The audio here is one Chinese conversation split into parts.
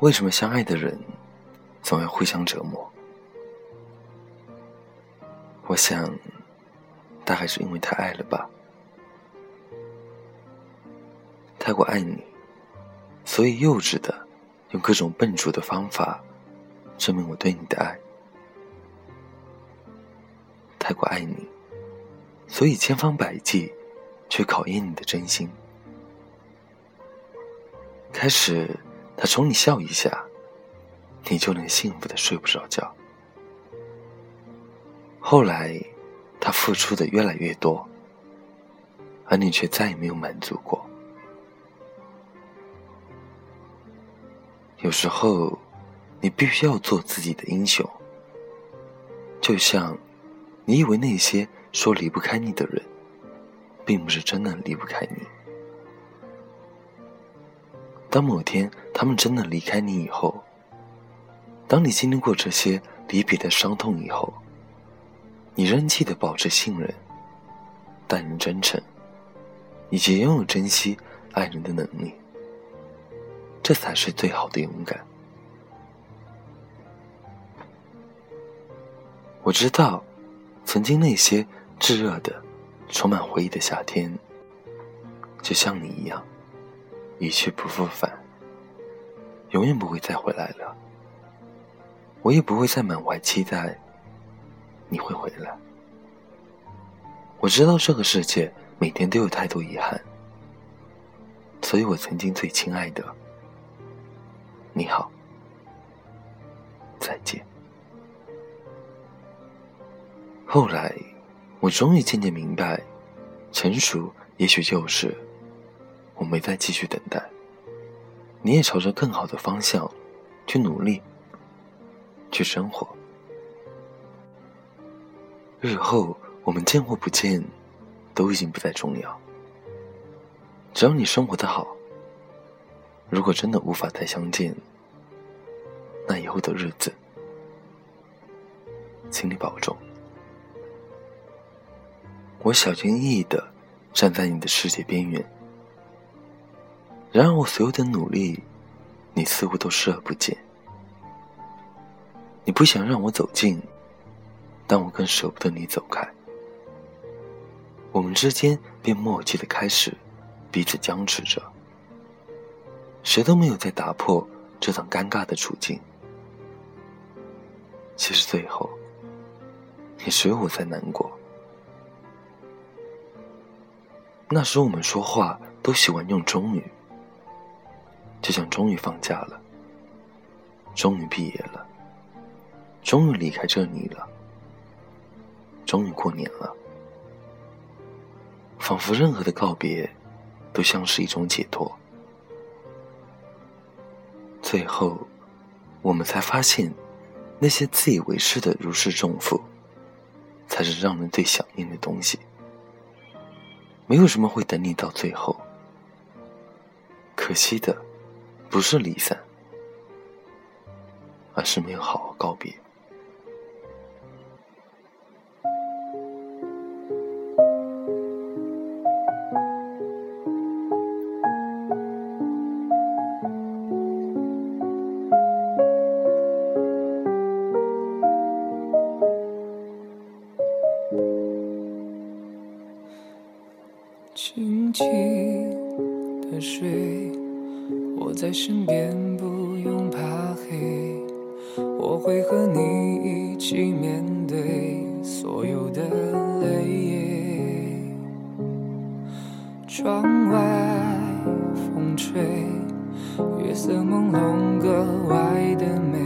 为什么相爱的人总要互相折磨？我想，大概是因为太爱了吧。太过爱你，所以幼稚的用各种笨拙的方法证明我对你的爱。太过爱你，所以千方百计去考验你的真心。开始，他冲你笑一下，你就能幸福的睡不着觉。后来，他付出的越来越多，而你却再也没有满足过。有时候，你必须要做自己的英雄。就像，你以为那些说离不开你的人，并不是真的离不开你。当某天他们真的离开你以后，当你经历过这些离别的伤痛以后，你仍记得保持信任、待人真诚，以及拥有珍惜爱人的能力。这才是最好的勇敢。我知道，曾经那些炙热的、充满回忆的夏天，就像你一样，一去不复返，永远不会再回来了。我也不会再满怀期待你会回来。我知道这个世界每天都有太多遗憾，所以我曾经最亲爱的。你好，再见。后来，我终于渐渐明白，成熟也许就是我没再继续等待，你也朝着更好的方向去努力，去生活。日后我们见或不见，都已经不再重要。只要你生活的好。如果真的无法再相见，那以后的日子，请你保重。我小心翼翼的站在你的世界边缘，然而我所有的努力，你似乎都视而不见。你不想让我走近，但我更舍不得你走开。我们之间便默契的开始彼此僵持着。谁都没有再打破这场尴尬的处境。其实最后，也只有我在难过。那时我们说话都喜欢用“中语”，就像终于放假了，终于毕业了，终于离开这里了，终于过年了，仿佛任何的告别，都像是一种解脱。最后，我们才发现，那些自以为是的如释重负，才是让人最想念的东西。没有什么会等你到最后。可惜的，不是离散，而是没有好好告别。轻轻的睡，我在身边，不用怕黑。我会和你一起面对所有的泪。窗外风吹，月色朦胧，格外的美。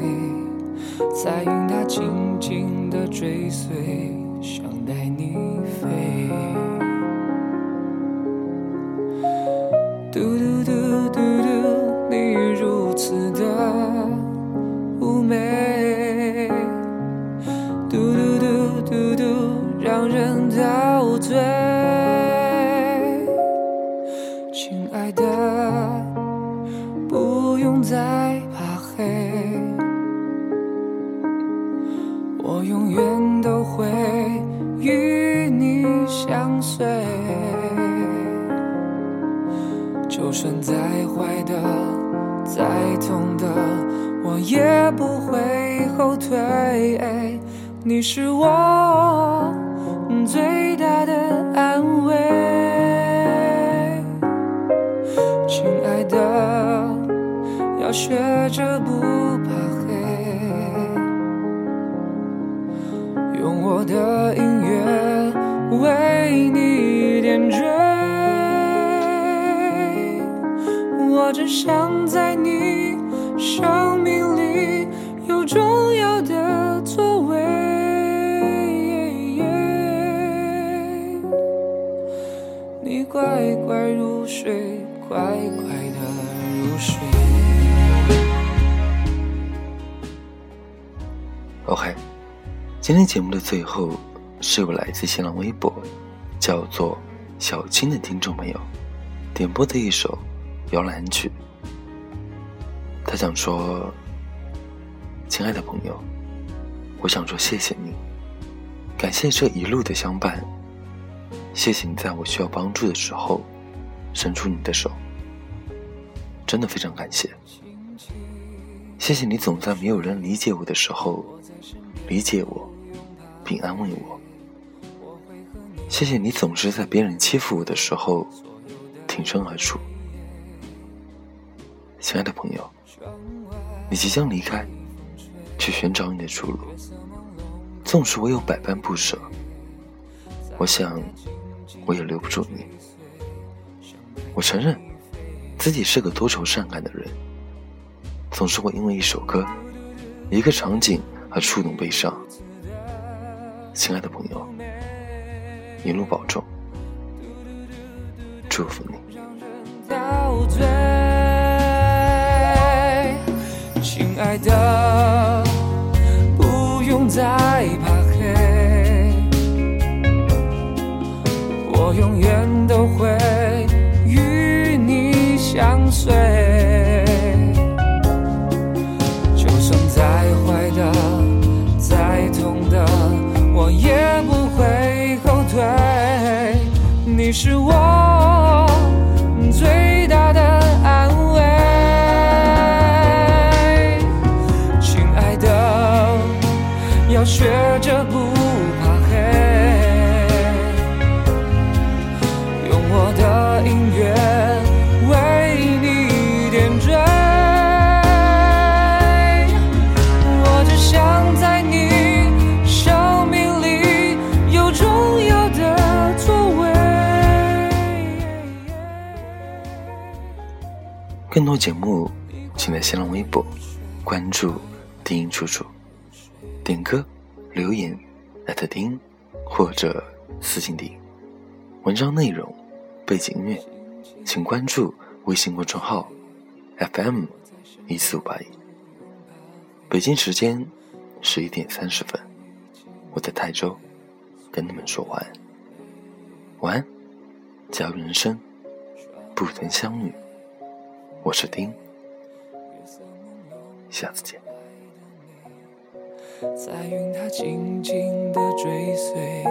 彩云它轻轻的追随，想带你飞。爱的，不用再怕黑，我永远都会与你相随。就算再坏的、再痛的。我也不会后退。你是我最大的要学着不怕黑，用我的音乐为你点缀。我只想在你生命里有重要的座位，你乖乖入睡，乖乖 OK，今天节目的最后是有来自新浪微博叫做小青的听众朋友点播的一首摇篮曲。他想说：“亲爱的朋友，我想说谢谢你，感谢这一路的相伴，谢谢你在我需要帮助的时候伸出你的手，真的非常感谢。谢谢你总在没有人理解我的时候理解我，并安慰我。谢谢你总是在别人欺负我的时候挺身而出。亲爱的朋友，你即将离开，去寻找你的出路。纵使我有百般不舍，我想我也留不住你。我承认自己是个多愁善感的人，总是会因为一首歌、一个场景而触动悲伤。亲爱的朋友，一路保重，祝福你。亲爱的，不用再怕黑，我永远都会与你相随。是我最大的安慰，亲爱的，要学着不更多节目，请在新浪微博关注“丁音楚楚”，点歌、留言艾特丁或者私信丁。文章内容、背景音乐，请关注微信公众号 FM 一四五八一。北京时间十一点三十分，我在泰州跟你们说晚安，晚安。假如人生不曾相遇。我是丁，下次见。在云它静静的追随，